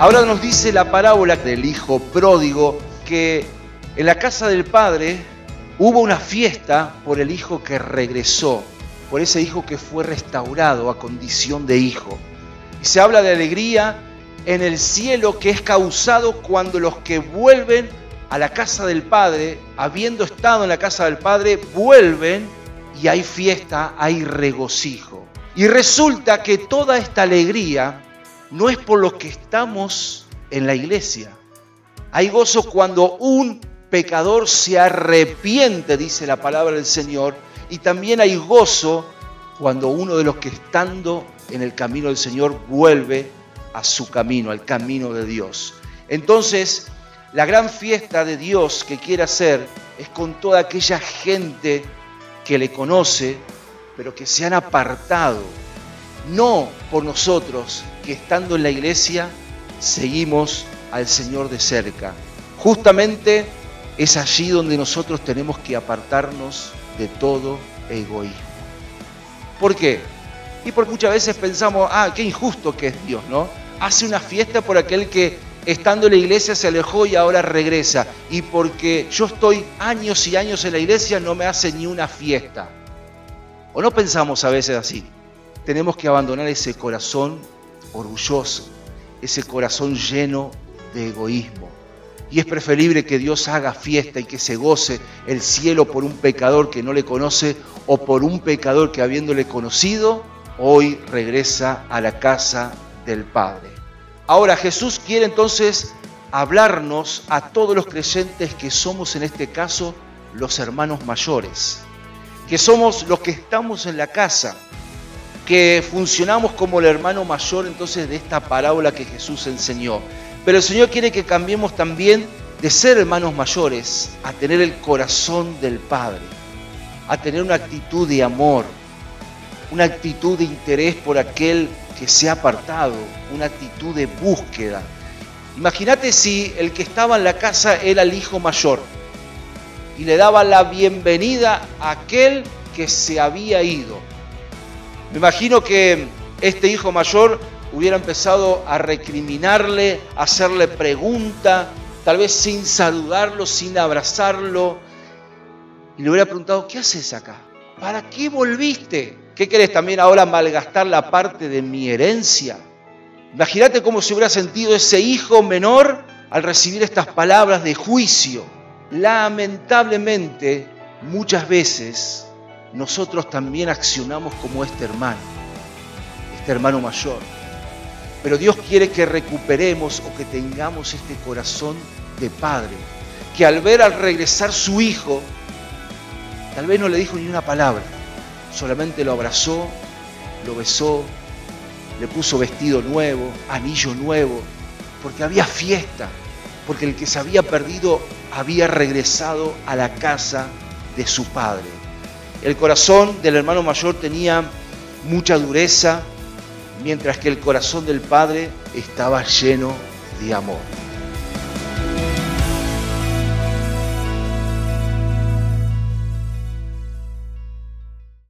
Ahora nos dice la parábola del hijo pródigo que en la casa del padre hubo una fiesta por el hijo que regresó, por ese hijo que fue restaurado a condición de hijo. Y se habla de alegría en el cielo que es causado cuando los que vuelven a la casa del Padre, habiendo estado en la casa del Padre, vuelven y hay fiesta, hay regocijo. Y resulta que toda esta alegría no es por los que estamos en la iglesia. Hay gozo cuando un pecador se arrepiente, dice la palabra del Señor, y también hay gozo cuando uno de los que estando en el camino del Señor vuelve a su camino, al camino de Dios. Entonces, la gran fiesta de Dios que quiere hacer es con toda aquella gente que le conoce, pero que se han apartado, no por nosotros, que estando en la iglesia seguimos al Señor de cerca. Justamente es allí donde nosotros tenemos que apartarnos de todo egoísmo. ¿Por qué? Y porque muchas veces pensamos, ah, qué injusto que es Dios, ¿no? Hace una fiesta por aquel que estando en la iglesia se alejó y ahora regresa. Y porque yo estoy años y años en la iglesia no me hace ni una fiesta. ¿O no pensamos a veces así? Tenemos que abandonar ese corazón orgulloso, ese corazón lleno de egoísmo. Y es preferible que Dios haga fiesta y que se goce el cielo por un pecador que no le conoce o por un pecador que habiéndole conocido, hoy regresa a la casa del Padre. Ahora Jesús quiere entonces hablarnos a todos los creyentes que somos en este caso los hermanos mayores, que somos los que estamos en la casa, que funcionamos como el hermano mayor entonces de esta parábola que Jesús enseñó. Pero el Señor quiere que cambiemos también de ser hermanos mayores a tener el corazón del Padre, a tener una actitud de amor, una actitud de interés por aquel que se ha apartado, una actitud de búsqueda. Imagínate si el que estaba en la casa era el hijo mayor y le daba la bienvenida a aquel que se había ido. Me imagino que este hijo mayor hubiera empezado a recriminarle, a hacerle pregunta, tal vez sin saludarlo, sin abrazarlo, y le hubiera preguntado, ¿qué haces acá? ¿Para qué volviste? ¿Qué querés también ahora malgastar la parte de mi herencia? Imagínate cómo se hubiera sentido ese hijo menor al recibir estas palabras de juicio. Lamentablemente, muchas veces nosotros también accionamos como este hermano, este hermano mayor. Pero Dios quiere que recuperemos o que tengamos este corazón de padre, que al ver al regresar su hijo, tal vez no le dijo ni una palabra, solamente lo abrazó, lo besó, le puso vestido nuevo, anillo nuevo, porque había fiesta, porque el que se había perdido había regresado a la casa de su padre. El corazón del hermano mayor tenía mucha dureza, mientras que el corazón del padre estaba lleno de amor.